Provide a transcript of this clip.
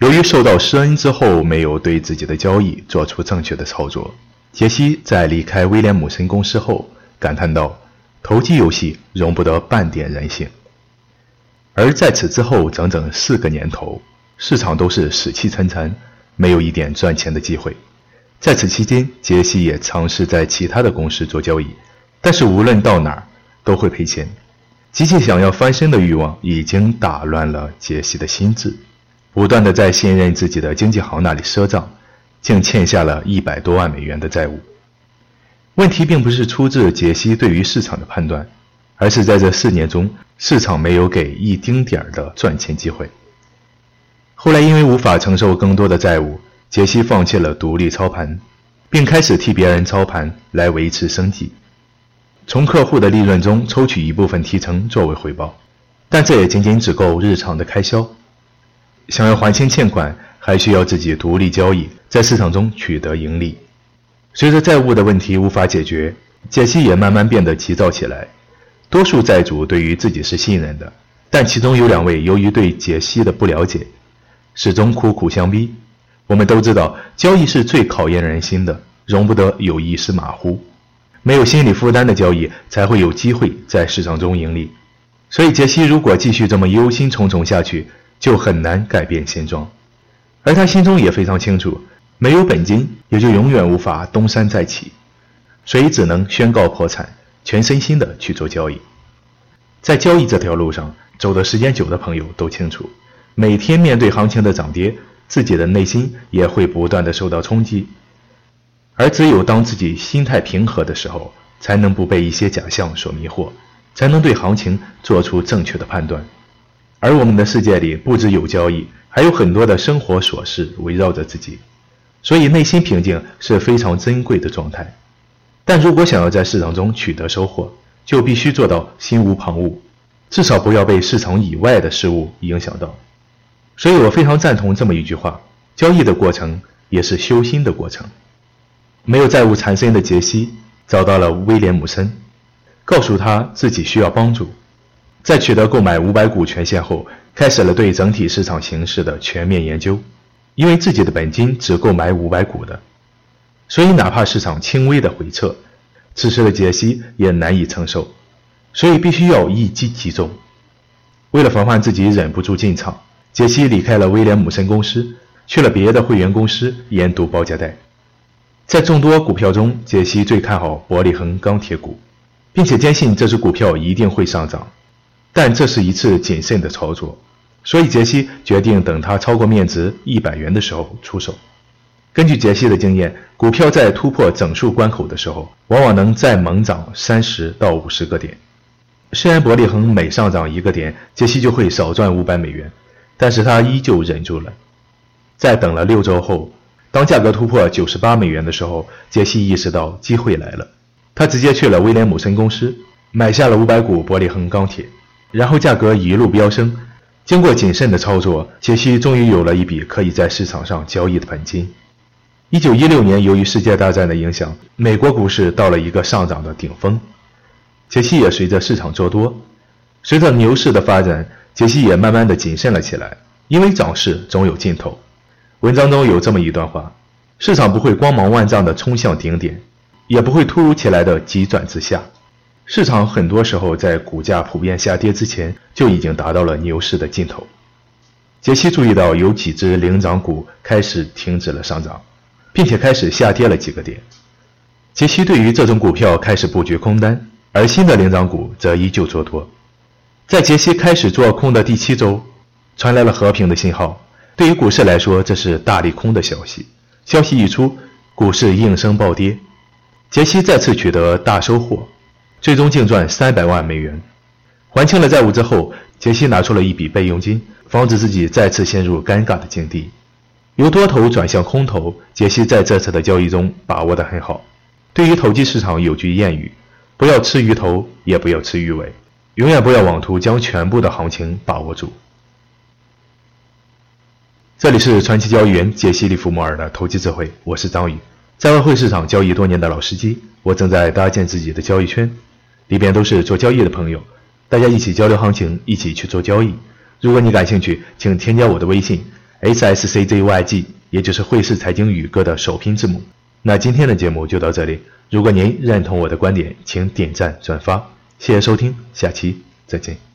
由于受到施恩之后，没有对自己的交易做出正确的操作，杰西在离开威廉姆森公司后感叹道：“投机游戏容不得半点人性。”而在此之后整整四个年头，市场都是死气沉沉，没有一点赚钱的机会。在此期间，杰西也尝试在其他的公司做交易，但是无论到哪儿都会赔钱。极其想要翻身的欲望已经打乱了杰西的心智。不断的在信任自己的经纪行那里赊账，竟欠下了一百多万美元的债务。问题并不是出自杰西对于市场的判断，而是在这四年中，市场没有给一丁点儿的赚钱机会。后来因为无法承受更多的债务，杰西放弃了独立操盘，并开始替别人操盘来维持生计，从客户的利润中抽取一部分提成作为回报，但这也仅仅只够日常的开销。想要还清欠款，还需要自己独立交易，在市场中取得盈利。随着债务的问题无法解决，杰西也慢慢变得急躁起来。多数债主对于自己是信任的，但其中有两位由于对杰西的不了解，始终苦苦相逼。我们都知道，交易是最考验人心的，容不得有一丝马虎。没有心理负担的交易，才会有机会在市场中盈利。所以，杰西如果继续这么忧心忡忡下去，就很难改变现状，而他心中也非常清楚，没有本金也就永远无法东山再起，所以只能宣告破产，全身心的去做交易。在交易这条路上走的时间久的朋友都清楚，每天面对行情的涨跌，自己的内心也会不断的受到冲击，而只有当自己心态平和的时候，才能不被一些假象所迷惑，才能对行情做出正确的判断。而我们的世界里不只有交易，还有很多的生活琐事围绕着自己，所以内心平静是非常珍贵的状态。但如果想要在市场中取得收获，就必须做到心无旁骛，至少不要被市场以外的事物影响到。所以我非常赞同这么一句话：交易的过程也是修心的过程。没有债务缠身的杰西找到了威廉姆森，告诉他自己需要帮助。在取得购买五百股权限后，开始了对整体市场形势的全面研究。因为自己的本金只够买五百股的，所以哪怕市场轻微的回撤，此时的杰西也难以承受，所以必须要一击即中。为了防范自己忍不住进场，杰西离开了威廉姆森公司，去了别的会员公司研读报价带。在众多股票中，杰西最看好伯利恒钢铁股，并且坚信这只股票一定会上涨。但这是一次谨慎的操作，所以杰西决定等它超过面值一百元的时候出手。根据杰西的经验，股票在突破整数关口的时候，往往能再猛涨三十到五十个点。虽然伯利恒每上涨一个点，杰西就会少赚五百美元，但是他依旧忍住了。在等了六周后，当价格突破九十八美元的时候，杰西意识到机会来了，他直接去了威廉姆森公司，买下了五百股伯利恒钢铁。然后价格一路飙升，经过谨慎的操作，杰西终于有了一笔可以在市场上交易的本金。一九一六年，由于世界大战的影响，美国股市到了一个上涨的顶峰，杰西也随着市场做多。随着牛市的发展，杰西也慢慢的谨慎了起来，因为涨势总有尽头。文章中有这么一段话：市场不会光芒万丈的冲向顶点，也不会突如其来的急转直下。市场很多时候在股价普遍下跌之前就已经达到了牛市的尽头。杰西注意到有几只领涨股开始停止了上涨，并且开始下跌了几个点。杰西对于这种股票开始布局空单，而新的领涨股则依旧做多。在杰西开始做空的第七周，传来了和平的信号。对于股市来说，这是大利空的消息。消息一出，股市应声暴跌。杰西再次取得大收获。最终净赚三百万美元，还清了债务之后，杰西拿出了一笔备用金，防止自己再次陷入尴尬的境地。由多头转向空头，杰西在这次的交易中把握得很好。对于投机市场有句谚语：不要吃鱼头，也不要吃鱼尾，永远不要妄图将全部的行情把握住。这里是传奇交易员杰西·利弗莫尔的投机智慧，我是张宇，在外汇市场交易多年的老司机，我正在搭建自己的交易圈。里边都是做交易的朋友，大家一起交流行情，一起去做交易。如果你感兴趣，请添加我的微信 HSCZYG，也就是汇市财经宇哥的首拼字母。那今天的节目就到这里，如果您认同我的观点，请点赞转发，谢谢收听，下期再见。